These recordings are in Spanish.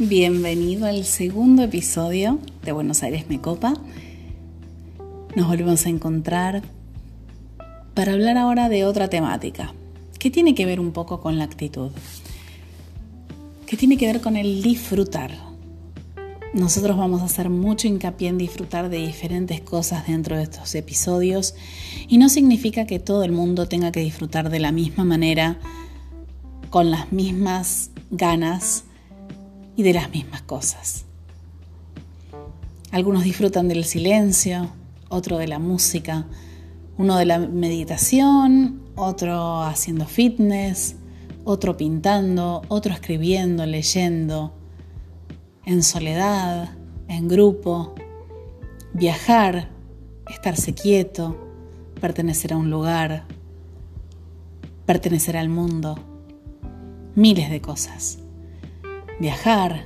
Bienvenido al segundo episodio de Buenos Aires Me Copa. Nos volvemos a encontrar para hablar ahora de otra temática que tiene que ver un poco con la actitud, que tiene que ver con el disfrutar. Nosotros vamos a hacer mucho hincapié en disfrutar de diferentes cosas dentro de estos episodios y no significa que todo el mundo tenga que disfrutar de la misma manera, con las mismas ganas y de las mismas cosas. Algunos disfrutan del silencio, otro de la música, uno de la meditación, otro haciendo fitness, otro pintando, otro escribiendo, leyendo, en soledad, en grupo, viajar, estarse quieto, pertenecer a un lugar, pertenecer al mundo, miles de cosas viajar,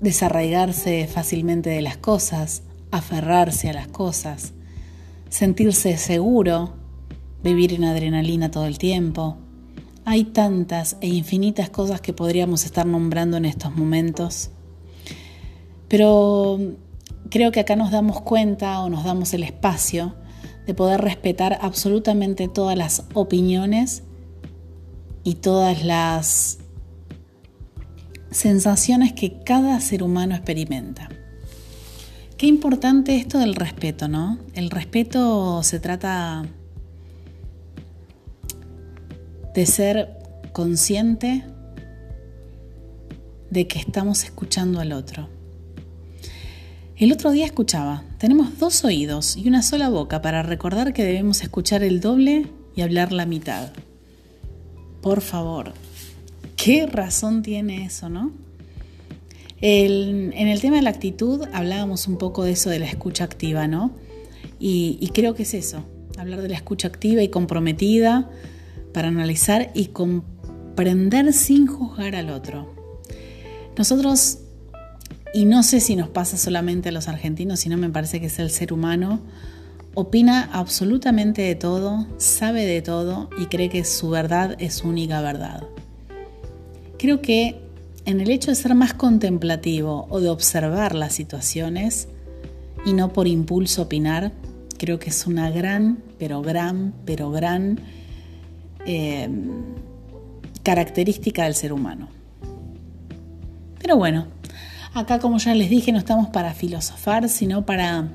desarraigarse fácilmente de las cosas, aferrarse a las cosas, sentirse seguro, vivir en adrenalina todo el tiempo. Hay tantas e infinitas cosas que podríamos estar nombrando en estos momentos. Pero creo que acá nos damos cuenta o nos damos el espacio de poder respetar absolutamente todas las opiniones y todas las sensaciones que cada ser humano experimenta. Qué importante esto del respeto, ¿no? El respeto se trata de ser consciente de que estamos escuchando al otro. El otro día escuchaba, tenemos dos oídos y una sola boca para recordar que debemos escuchar el doble y hablar la mitad. Por favor, ¿Qué razón tiene eso, no? en el tema de la actitud hablábamos un poco de eso de la escucha activa, ¿no? Y, creo que es eso, hablar de la escucha activa y comprometida para analizar y comprender sin juzgar al otro. Nosotros, y no sé si nos pasa solamente a los argentinos, sino me parece que es el ser humano, opina absolutamente de todo, sabe de todo y cree que su verdad es única verdad. Creo que en el hecho de ser más contemplativo o de observar las situaciones y no por impulso opinar, creo que es una gran, pero gran, pero gran eh, característica del ser humano. Pero bueno, acá como ya les dije, no estamos para filosofar, sino para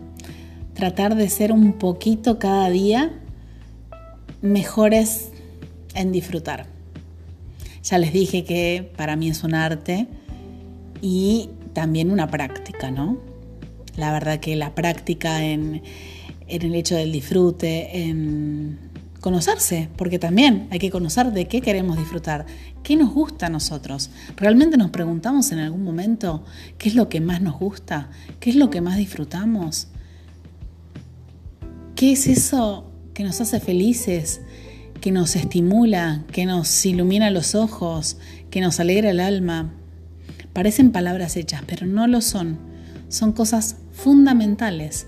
tratar de ser un poquito cada día mejores en disfrutar. Ya les dije que para mí es un arte y también una práctica, ¿no? La verdad que la práctica en, el hecho del disfrute, en conocerse, porque también hay que conocer de qué queremos disfrutar, qué nos gusta a nosotros. ¿Realmente nos preguntamos en algún momento qué es lo que más nos gusta? ¿Qué es lo que más disfrutamos? ¿Qué es eso que nos hace felices? Que nos estimula, que nos ilumina los ojos, que nos alegra el alma. Parecen palabras hechas, pero no lo son. Son cosas fundamentales.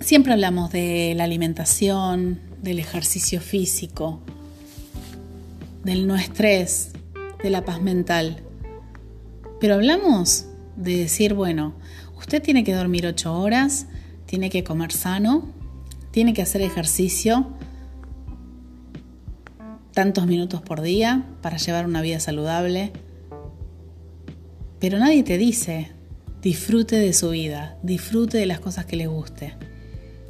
Siempre hablamos de la alimentación, del ejercicio físico, del no estrés, de la paz mental. Pero hablamos de decir, bueno, usted tiene que dormir ocho horas, tiene que comer sano, tiene que hacer ejercicio tantos minutos por día para llevar una vida saludable. Pero nadie te dice, disfrute de su vida, disfrute de las cosas que le guste.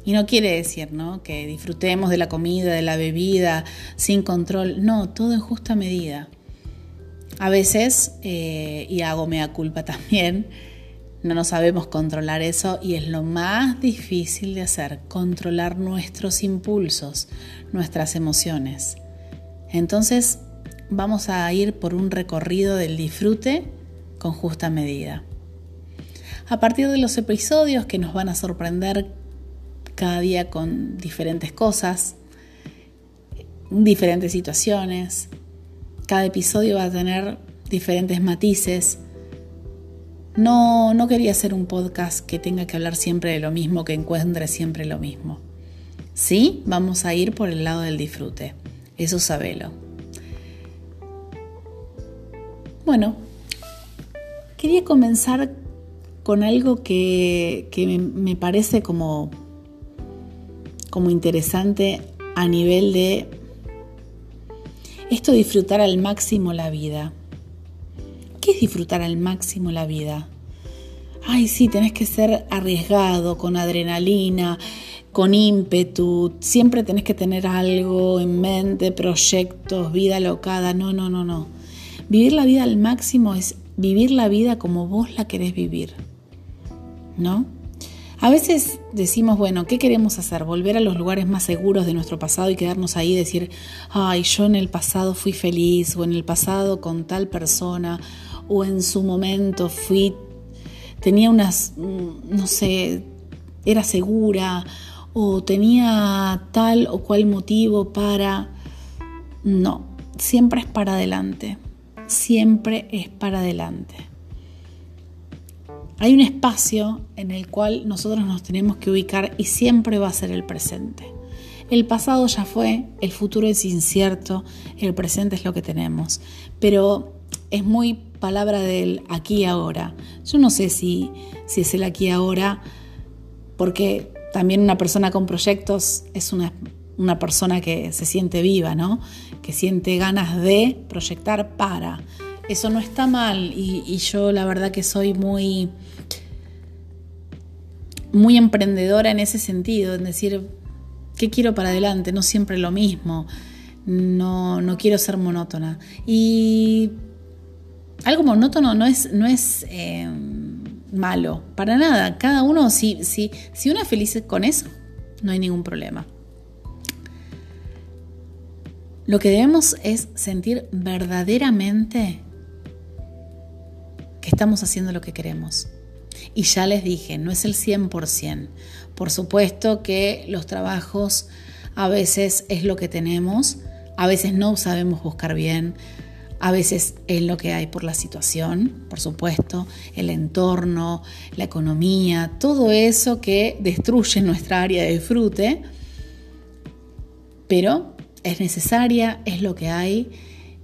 Y no quiere decir, ¿no? Que disfrutemos de la comida, de la bebida, sin control. No, todo en justa medida. A veces, eh, y hago mea culpa también, no nos sabemos controlar eso y es lo más difícil de hacer, controlar nuestros impulsos, nuestras emociones. Entonces vamos a ir por un recorrido del disfrute con justa medida. A partir de los episodios que nos van a sorprender cada día con diferentes cosas, diferentes situaciones, cada episodio va a tener diferentes matices, no, no quería hacer un podcast que tenga que hablar siempre de lo mismo, que encuentre siempre lo mismo. Sí, vamos a ir por el lado del disfrute. Eso sabelo. Bueno, quería comenzar con algo que, me, parece como, como interesante a nivel de esto disfrutar al máximo la vida. ¿Qué es disfrutar al máximo la vida? Ay, sí, tenés que ser arriesgado, con adrenalina, con ímpetu, siempre tenés que tener algo en mente, proyectos, vida locada. No, no, no, no. Vivir la vida al máximo es vivir la vida como vos la querés vivir. ¿No? A veces decimos, bueno, ¿qué queremos hacer? Volver a los lugares más seguros de nuestro pasado y quedarnos ahí y decir, ay, yo en el pasado fui feliz, o en el pasado con tal persona, o en su momento fui, tenía unas, mm, no sé, era segura, o tenía tal o cual motivo para... No, siempre es para adelante, siempre es para adelante. Hay un espacio en el cual nosotros nos tenemos que ubicar y siempre va a ser el presente. El pasado ya fue, el futuro es incierto, el presente es lo que tenemos. Pero es muy palabra del aquí y ahora. Yo no sé si, si es el aquí y ahora, porque también una persona con proyectos es una, una persona que se siente viva, ¿no? Que siente ganas de proyectar para eso no está mal y, yo la verdad que soy muy, muy emprendedora en ese sentido, en decir, ¿qué quiero para adelante? No siempre lo mismo, no, no quiero ser monótona. Y algo monótono no es, eh, malo, para nada. Cada uno, si, si, si uno es feliz con eso, no hay ningún problema. Lo que debemos es sentir verdaderamente estamos haciendo lo que queremos. Y ya les dije, no es el 100%. Por supuesto que los trabajos a veces es lo que tenemos, a veces no sabemos buscar bien, a veces es lo que hay por la situación, por supuesto, el entorno, la economía, todo eso que destruye nuestra área de disfrute, pero es necesaria, es lo que hay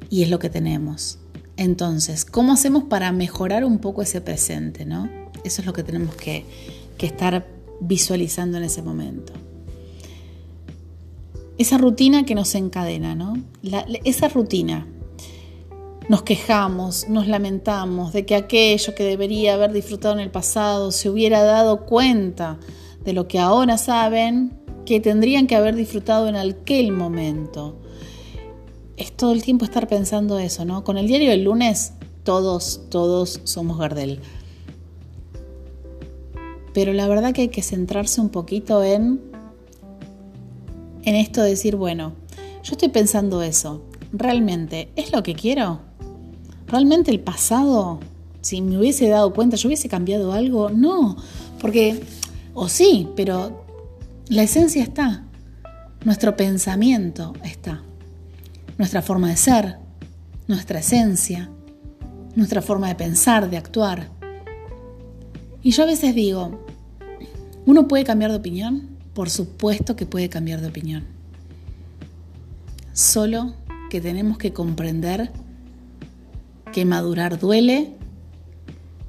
y es lo que tenemos. Entonces, ¿cómo hacemos para mejorar un poco ese presente? ¿no? Eso es lo que tenemos que, estar visualizando en ese momento. Esa rutina que nos encadena, ¿no? esa rutina. Nos quejamos, nos lamentamos de que aquello que debería haber disfrutado en el pasado se hubiera dado cuenta de lo que ahora saben que tendrían que haber disfrutado en aquel momento es todo el tiempo estar pensando eso, ¿no? Con el diario del lunes, todos, todos somos Gardel. Pero la verdad que hay que centrarse un poquito en, en esto de decir, bueno, yo estoy pensando eso. ¿Realmente es lo que quiero? ¿Realmente el pasado, si me hubiese dado cuenta, yo hubiese cambiado algo? No, porque, o sí, pero la esencia está, nuestro pensamiento está nuestra forma de ser, nuestra esencia, nuestra forma de pensar, de actuar. Y yo a veces digo, ¿uno puede cambiar de opinión? Por supuesto que puede cambiar de opinión. Solo que tenemos que comprender que madurar duele,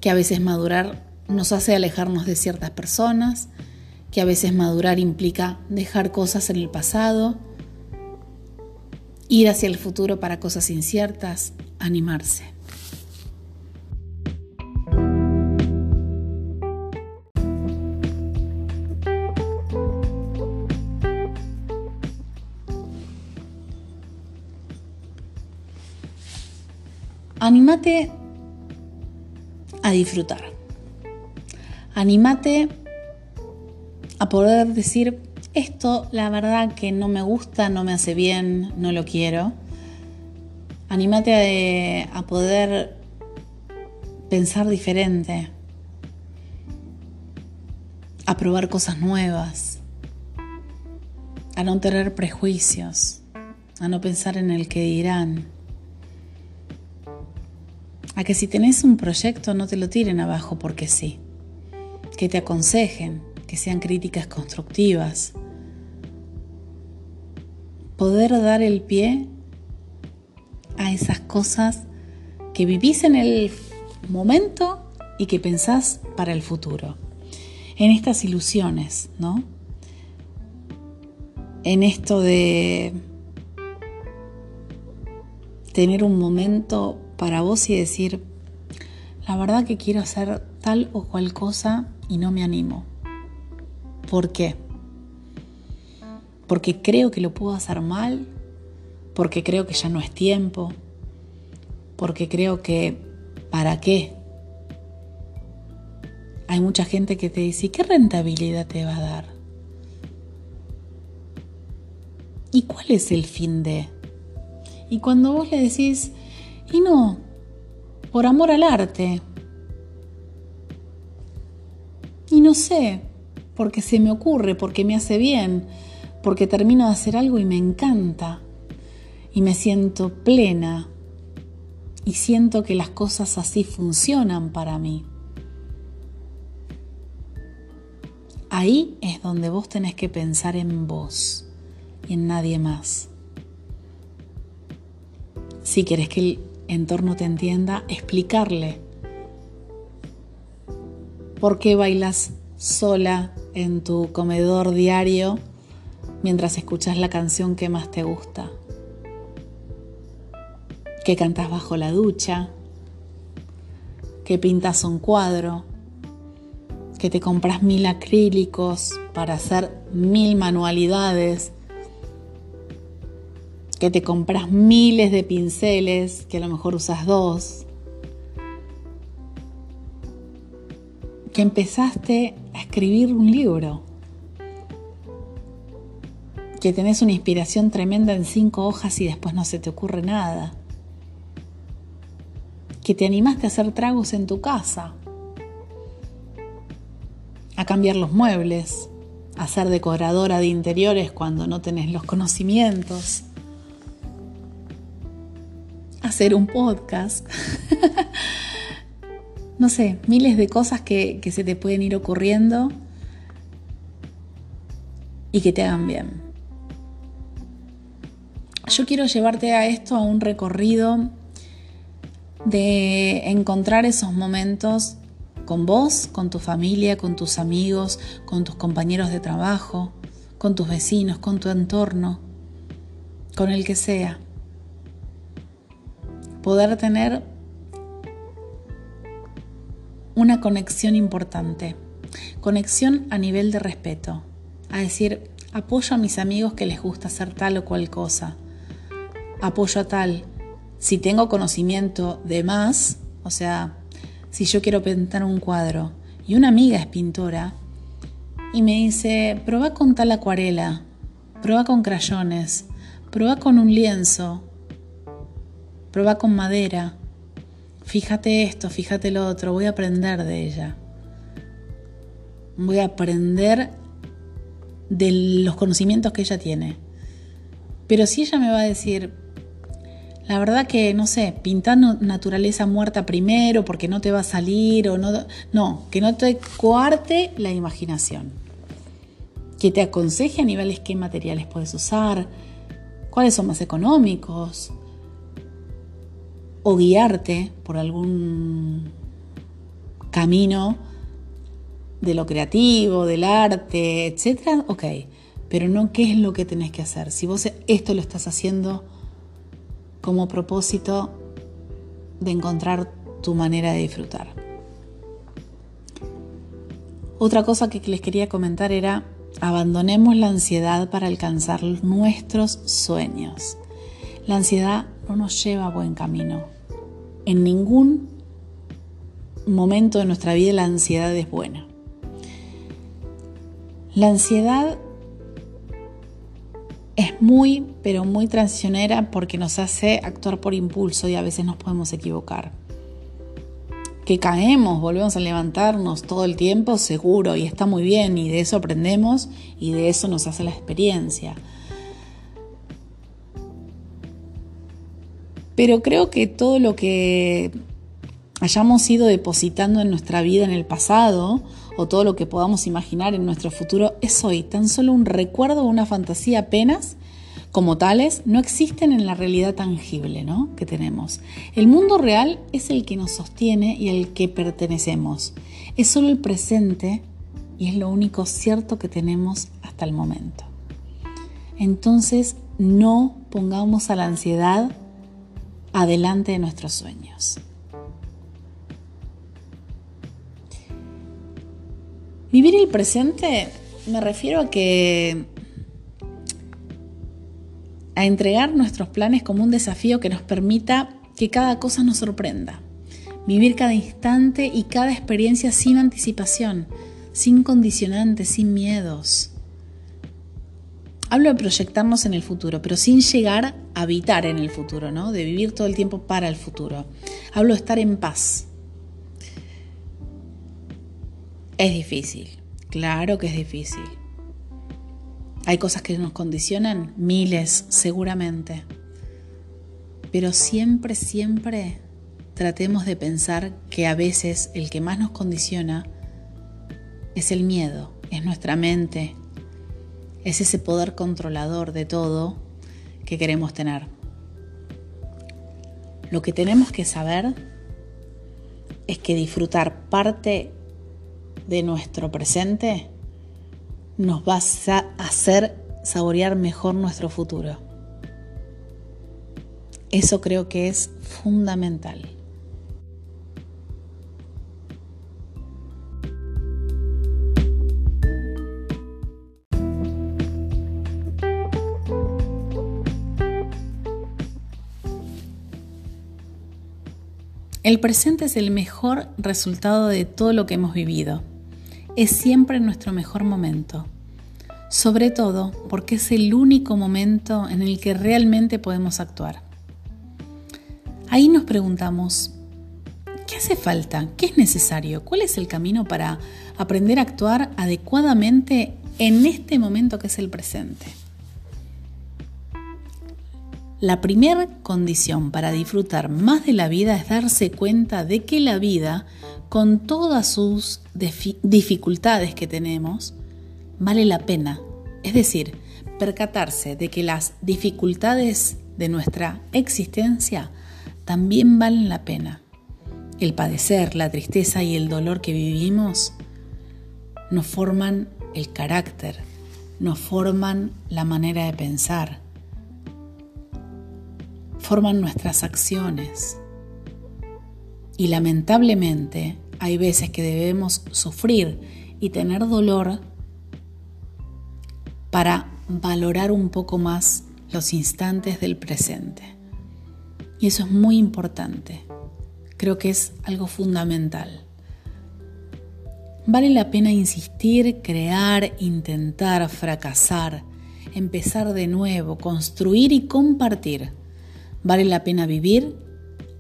que a veces madurar nos hace alejarnos de ciertas personas, que a veces madurar implica dejar cosas en el pasado, ir hacia el futuro para cosas inciertas, animarse. Anímate a disfrutar. Anímate a poder decir, esto la verdad que no me gusta, no me hace bien, no lo quiero. Anímate a, poder pensar diferente, a probar cosas nuevas, a no tener prejuicios, a no pensar en el que dirán, a que si tenés un proyecto no te lo tiren abajo porque sí, que te aconsejen, que sean críticas constructivas, poder dar el pie a esas cosas que vivís en el momento y que pensás para el futuro. En estas ilusiones, ¿no? En esto de tener un momento para vos y decir, la verdad que quiero hacer tal o cual cosa y no me animo. ¿Por qué? Porque creo que lo puedo hacer mal, porque creo que ya no es tiempo, porque creo que ¿para qué? Hay mucha gente que te dice, ¿qué rentabilidad te va a dar? ¿Y cuál es el fin de? Y cuando vos le decís, y no, por amor al arte. Y no sé, porque se me ocurre, porque me hace bien, porque termino de hacer algo y me encanta. Y me siento plena. Y siento que las cosas así funcionan para mí. Ahí es donde vos tenés que pensar en vos y en nadie más. Si querés que el entorno te entienda, explicarle por qué bailas sola en tu comedor diario mientras escuchas la canción que más te gusta, que cantas bajo la ducha, que pintas un cuadro, que te compras mil acrílicos para hacer mil manualidades que te compras miles de pinceles, que a lo mejor usas dos, que empezaste a escribir un libro, que tenés una inspiración tremenda en cinco hojas y después no se te ocurre nada, que te animaste a hacer tragos en tu casa, a cambiar los muebles, a ser decoradora de interiores cuando no tenés los conocimientos hacer un podcast. no sé, miles de cosas que, que, se te pueden ir ocurriendo y que te hagan bien. Yo quiero llevarte a esto, a un recorrido de encontrar esos momentos con vos, con tu familia, con tus amigos, con tus compañeros de trabajo, con tus vecinos, con tu entorno, con el que sea poder tener una conexión importante. Conexión a nivel de respeto. A decir, apoyo a mis amigos que les gusta hacer tal o cual cosa. Apoyo a tal. Si tengo conocimiento de más, o sea, si yo quiero pintar un cuadro y una amiga es pintora y me dice, prueba con tal acuarela, prueba con crayones, prueba con un lienzo, prueba con madera, fíjate esto, fíjate lo otro, voy a aprender de ella. Voy a aprender de los conocimientos que ella tiene. Pero si ella me va a decir, la verdad que, no sé, pintar naturaleza muerta primero porque no te va a salir o no... No, que no te coarte la imaginación. Que te aconseje a niveles qué materiales puedes usar, cuáles son más económicos, o guiarte por algún camino de lo creativo, del arte, etcétera, ok, pero no qué es lo que tenés que hacer. Si vos esto lo estás haciendo como propósito de encontrar tu manera de disfrutar. Otra cosa que les quería comentar era, abandonemos la ansiedad para alcanzar nuestros sueños. La ansiedad no nos lleva a buen camino. En ningún momento de nuestra vida la ansiedad es buena. La ansiedad es muy, pero muy transicionera porque nos hace actuar por impulso y a veces nos podemos equivocar. Que caemos, volvemos a levantarnos todo el tiempo, seguro, y está muy bien, y de eso aprendemos y de eso nos hace la experiencia. Pero creo que todo lo que hayamos ido depositando en nuestra vida en el pasado, o todo lo que podamos imaginar en nuestro futuro, es hoy tan solo un recuerdo o una fantasía apenas como tales no existen en la realidad tangible ¿no? que tenemos. El mundo real es el que nos sostiene y al que pertenecemos. Es solo el presente y es lo único cierto que tenemos hasta el momento. Entonces no pongamos a la ansiedad adelante de nuestros sueños. Vivir el presente me refiero a que a entregar nuestros planes como un desafío que nos permita que cada cosa nos sorprenda. Vivir cada instante y cada experiencia sin anticipación, sin condicionantes, sin miedos. Hablo de proyectarnos en el futuro, pero sin llegar a habitar en el futuro, ¿no? De vivir todo el tiempo para el futuro. Hablo de estar en paz. Es difícil, claro que es difícil. Hay cosas que nos condicionan, miles seguramente. Pero siempre, siempre tratemos de pensar que a veces el que más nos condiciona es el miedo, es nuestra mente, es ese poder controlador de todo que queremos tener. Lo que tenemos que saber es que disfrutar parte de nuestro presente nos va a hacer saborear mejor nuestro futuro. Eso creo que es fundamental. El presente es el mejor resultado de todo lo que hemos vivido. Es siempre nuestro mejor momento. Sobre todo porque es el único momento en el que realmente podemos actuar. Ahí nos preguntamos, ¿qué hace falta? ¿Qué es necesario? ¿Cuál es el camino para aprender a actuar adecuadamente en este momento que es el presente? La primera condición para disfrutar más de la vida es darse cuenta de que la vida, con todas sus dificultades que tenemos, vale la pena. Es decir, percatarse de que las dificultades de nuestra existencia también valen la pena. El padecer, la tristeza y el dolor que vivimos nos forman el carácter, nos forman la manera de pensar, forman nuestras acciones. Y lamentablemente hay veces que debemos sufrir y tener dolor para valorar un poco más los instantes del presente. Y eso es muy importante. Creo que es algo fundamental. Vale la pena insistir, crear, intentar, fracasar, empezar de nuevo, construir y compartir Vale la pena vivir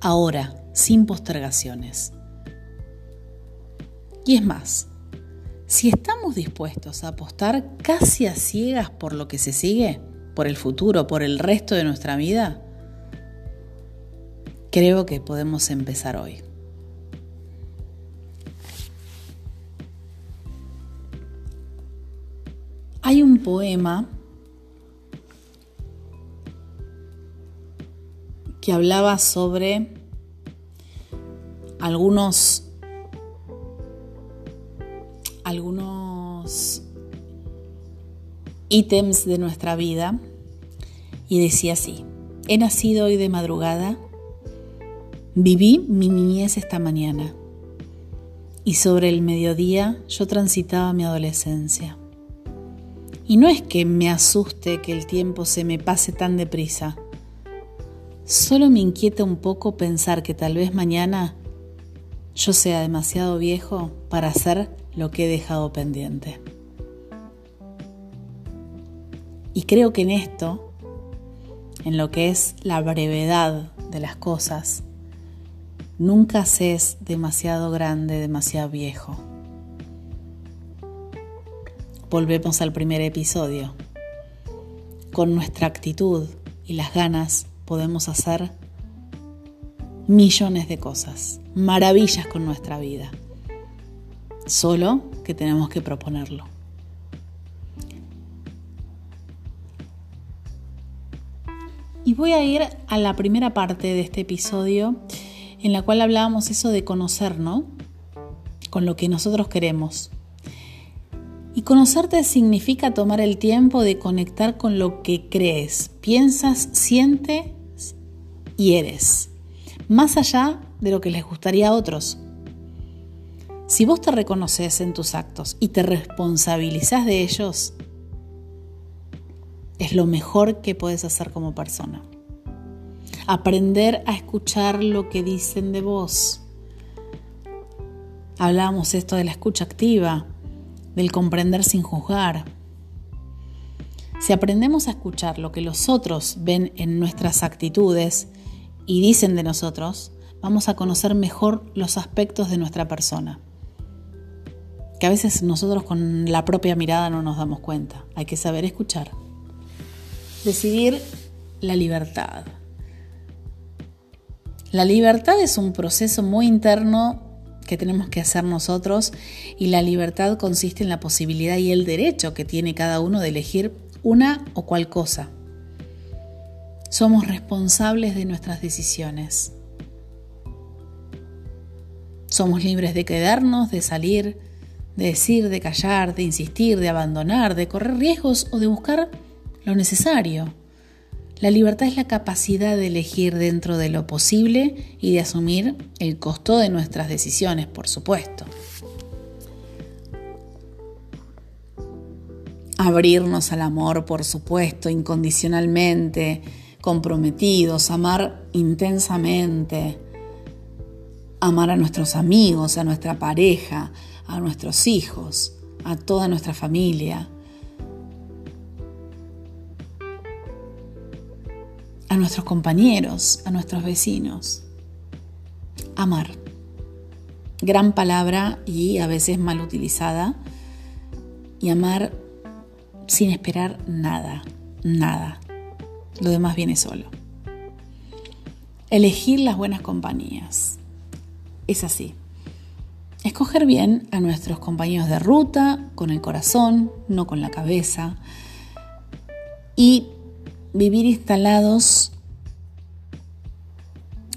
ahora, sin postergaciones. Y es más, si estamos dispuestos a apostar casi a ciegas por lo que se sigue, por el futuro, por el resto de nuestra vida, creo que podemos empezar hoy. Hay un poema que hablaba sobre algunos algunos ítems de nuestra vida y decía así, he nacido hoy de madrugada, viví mi niñez esta mañana y sobre el mediodía yo transitaba mi adolescencia. Y no es que me asuste que el tiempo se me pase tan deprisa, Solo me inquieta un poco pensar que tal vez mañana yo sea demasiado viejo para hacer lo que he dejado pendiente. Y creo que en esto, en lo que es la brevedad de las cosas, nunca se es demasiado grande, demasiado viejo. Volvemos al primer episodio. Con nuestra actitud y las ganas podemos hacer millones de cosas, maravillas con nuestra vida. Solo que tenemos que proponerlo. Y voy a ir a la primera parte de este episodio en la cual hablábamos eso de conocer, ¿no? Con lo que nosotros queremos. Conocerte significa tomar el tiempo de conectar con lo que crees, piensas, sientes y eres, más allá de lo que les gustaría a otros. Si vos te reconoces en tus actos y te responsabilizas de ellos, es lo mejor que puedes hacer como persona. Aprender a escuchar lo que dicen de vos. Hablamos esto de la escucha activa, del comprender sin juzgar. Si aprendemos a escuchar lo que los otros ven en nuestras actitudes y dicen de nosotros, vamos a conocer mejor los aspectos de nuestra persona. Que a veces nosotros con la propia mirada no nos damos cuenta. Hay que saber escuchar. Decidir la libertad. La libertad es un proceso muy interno que tenemos que hacer nosotros y la libertad consiste en la posibilidad y el derecho que tiene cada uno de elegir una o cual cosa. Somos responsables de nuestras decisiones. Somos libres de quedarnos, de salir, de decir, de callar, de insistir, de abandonar, de correr riesgos o de buscar lo necesario. La libertad es la capacidad de elegir dentro de lo posible y de asumir el costo de nuestras decisiones, por supuesto. Abrirnos al amor, por supuesto, incondicionalmente, comprometidos, amar intensamente, amar a nuestros amigos, a nuestra pareja, a nuestros hijos, a toda nuestra familia, a nuestros compañeros, a nuestros vecinos. Amar. Gran palabra y a veces mal utilizada. Y amar sin esperar nada, nada. Lo demás viene solo. Elegir las buenas compañías. Es así. Escoger bien a nuestros compañeros de ruta, con el corazón, no con la cabeza. Y vivir instalados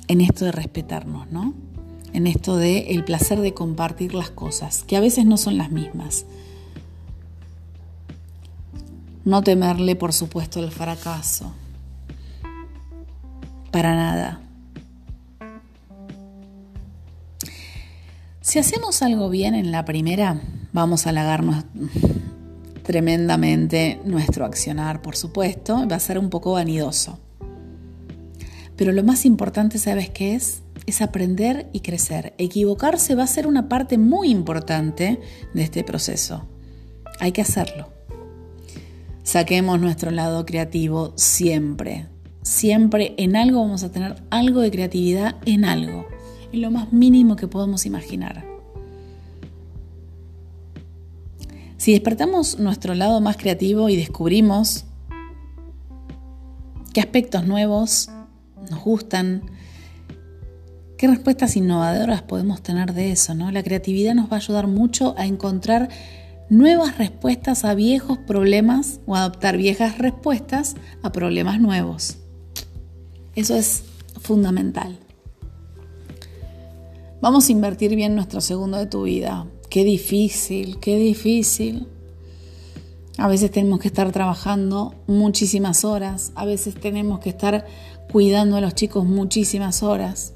en esto de respetarnos, ¿no? En esto de el placer de compartir las cosas, que a veces no son las mismas. No temerle, por supuesto, el fracaso. Para nada. Si hacemos algo bien en la primera, vamos a halagarnos tremendamente nuestro accionar, por supuesto, va a ser un poco vanidoso. Pero lo más importante, ¿sabes qué es? Es aprender y crecer. Equivocarse va a ser una parte muy importante de este proceso. Hay que hacerlo. Saquemos nuestro lado creativo siempre. Siempre en algo vamos a tener algo de creatividad en algo. En lo más mínimo que podemos imaginar. Si despertamos nuestro lado más creativo y descubrimos qué aspectos nuevos nos gustan, qué respuestas innovadoras podemos tener de eso, ¿no? La creatividad nos va a ayudar mucho a encontrar nuevas respuestas a viejos problemas o adoptar viejas respuestas a problemas nuevos. Eso es fundamental. Vamos a invertir bien nuestro segundo de tu vida. Qué difícil, qué difícil. A veces tenemos que estar trabajando muchísimas horas, a veces tenemos que estar cuidando a los chicos muchísimas horas,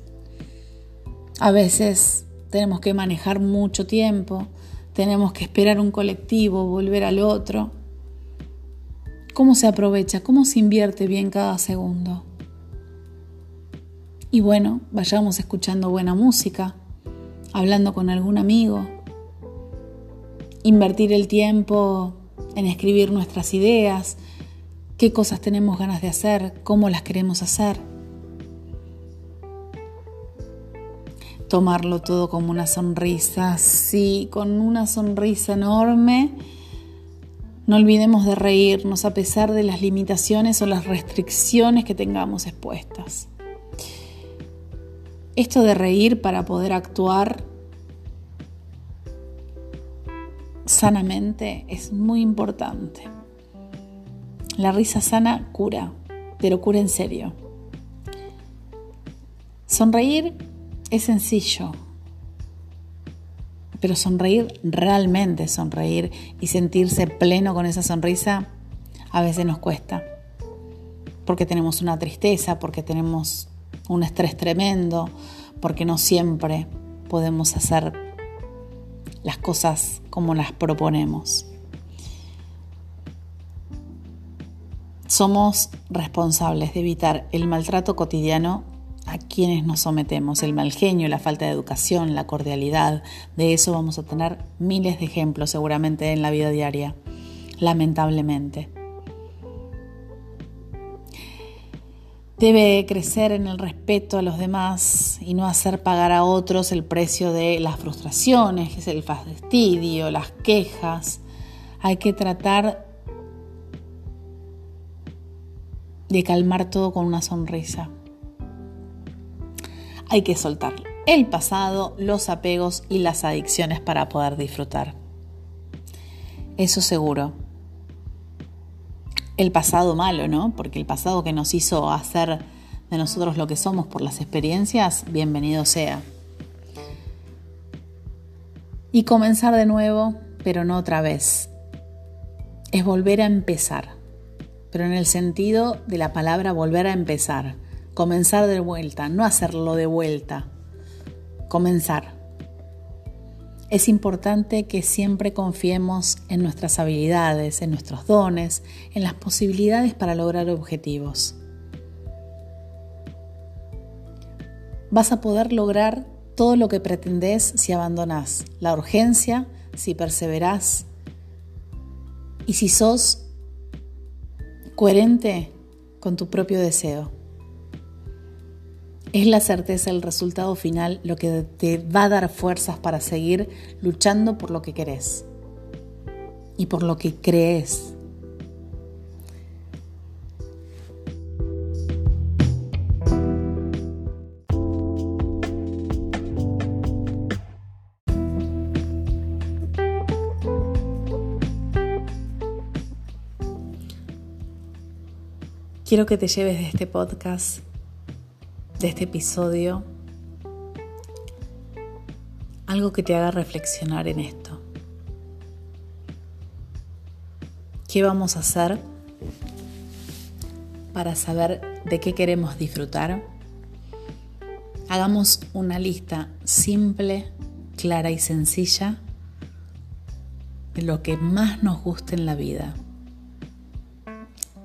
a veces tenemos que manejar mucho tiempo, tenemos que esperar un colectivo, volver al otro. ¿Cómo se aprovecha? ¿Cómo se invierte bien cada segundo? Y bueno, vayamos escuchando buena música, hablando con algún amigo, invertir el tiempo en escribir nuestras ideas, qué cosas tenemos ganas de hacer, cómo las queremos hacer. Tomarlo todo como una sonrisa, sí, con una sonrisa enorme. No olvidemos de reírnos a pesar de las limitaciones o las restricciones que tengamos expuestas. Esto de reír para poder actuar sanamente es muy importante. La risa sana cura, de locura en serio. Sonreír es sencillo, pero sonreír, realmente sonreír y sentirse pleno con esa sonrisa, a veces nos cuesta. Porque tenemos una tristeza, porque tenemos un estrés tremendo, porque no siempre podemos hacer las cosas como las proponemos. Somos responsables de evitar el maltrato cotidiano a quienes nos sometemos, el mal genio, la falta de educación, la cordialidad. De eso vamos a tener miles de ejemplos seguramente en la vida diaria, lamentablemente. Debe crecer en el respeto a los demás y no hacer pagar a otros el precio de las frustraciones, el fastidio, las quejas. Hay que tratar de calmar todo con una sonrisa. Hay que soltar el pasado, los apegos y las adicciones para poder disfrutar. Eso seguro. El pasado malo, ¿no? Porque el pasado que nos hizo hacer de nosotros lo que somos por las experiencias, bienvenido sea. Y comenzar de nuevo, pero no otra vez. Es volver a empezar pero en el sentido de la palabra volver a empezar, comenzar de vuelta, no hacerlo de vuelta, comenzar. Es importante que siempre confiemos en nuestras habilidades, en nuestros dones, en las posibilidades para lograr objetivos. Vas a poder lograr todo lo que pretendes si abandonas la urgencia, si perseverás y si sos coherente con tu propio deseo. Es la certeza del resultado final lo que te va a dar fuerzas para seguir luchando por lo que querés y por lo que crees. Quiero que te lleves de este podcast, de este episodio, algo que te haga reflexionar en esto. ¿Qué vamos a hacer para saber de qué queremos disfrutar? Hagamos una lista simple, clara y sencilla de lo que más nos gusta en la vida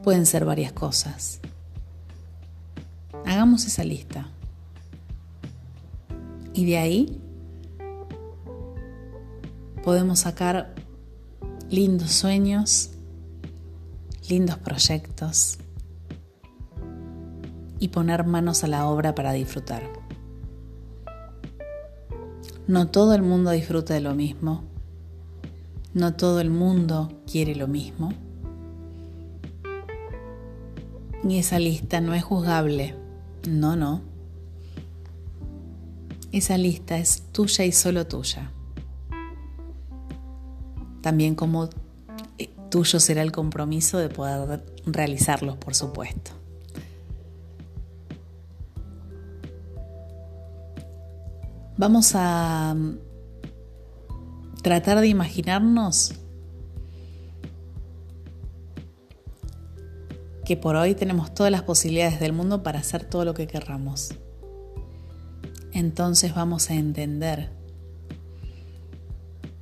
pueden ser varias cosas. Hagamos esa lista. Y de ahí podemos sacar lindos sueños, lindos proyectos y poner manos a la obra para disfrutar. No todo el mundo disfruta de lo mismo, no todo el mundo quiere lo mismo y esa lista no es juzgable. No, no. Esa lista es tuya y solo tuya. También como eh, tuyo será el compromiso de poder realizarlos, por supuesto. Vamos a mm, tratar de imaginarnos que por hoy tenemos todas las posibilidades del mundo para hacer todo lo que querramos. Entonces vamos a entender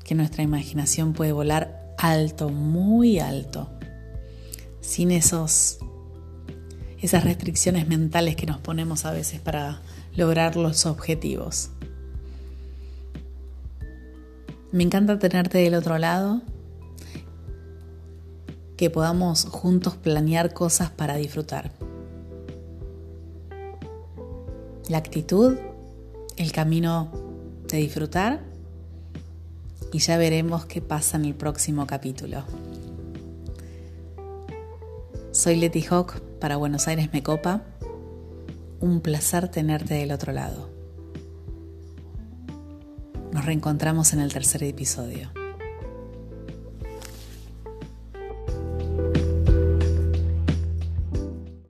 que nuestra imaginación puede volar alto, muy alto, sin esos esas restricciones mentales que nos ponemos a veces para lograr los objetivos. Me encanta tenerte del otro lado que podamos juntos planear cosas para disfrutar. La actitud, el camino de disfrutar y ya veremos qué pasa en el próximo capítulo. Soy Leti Hawk para Buenos Aires Me Copa. Un placer tenerte del otro lado. Nos reencontramos en el tercer episodio.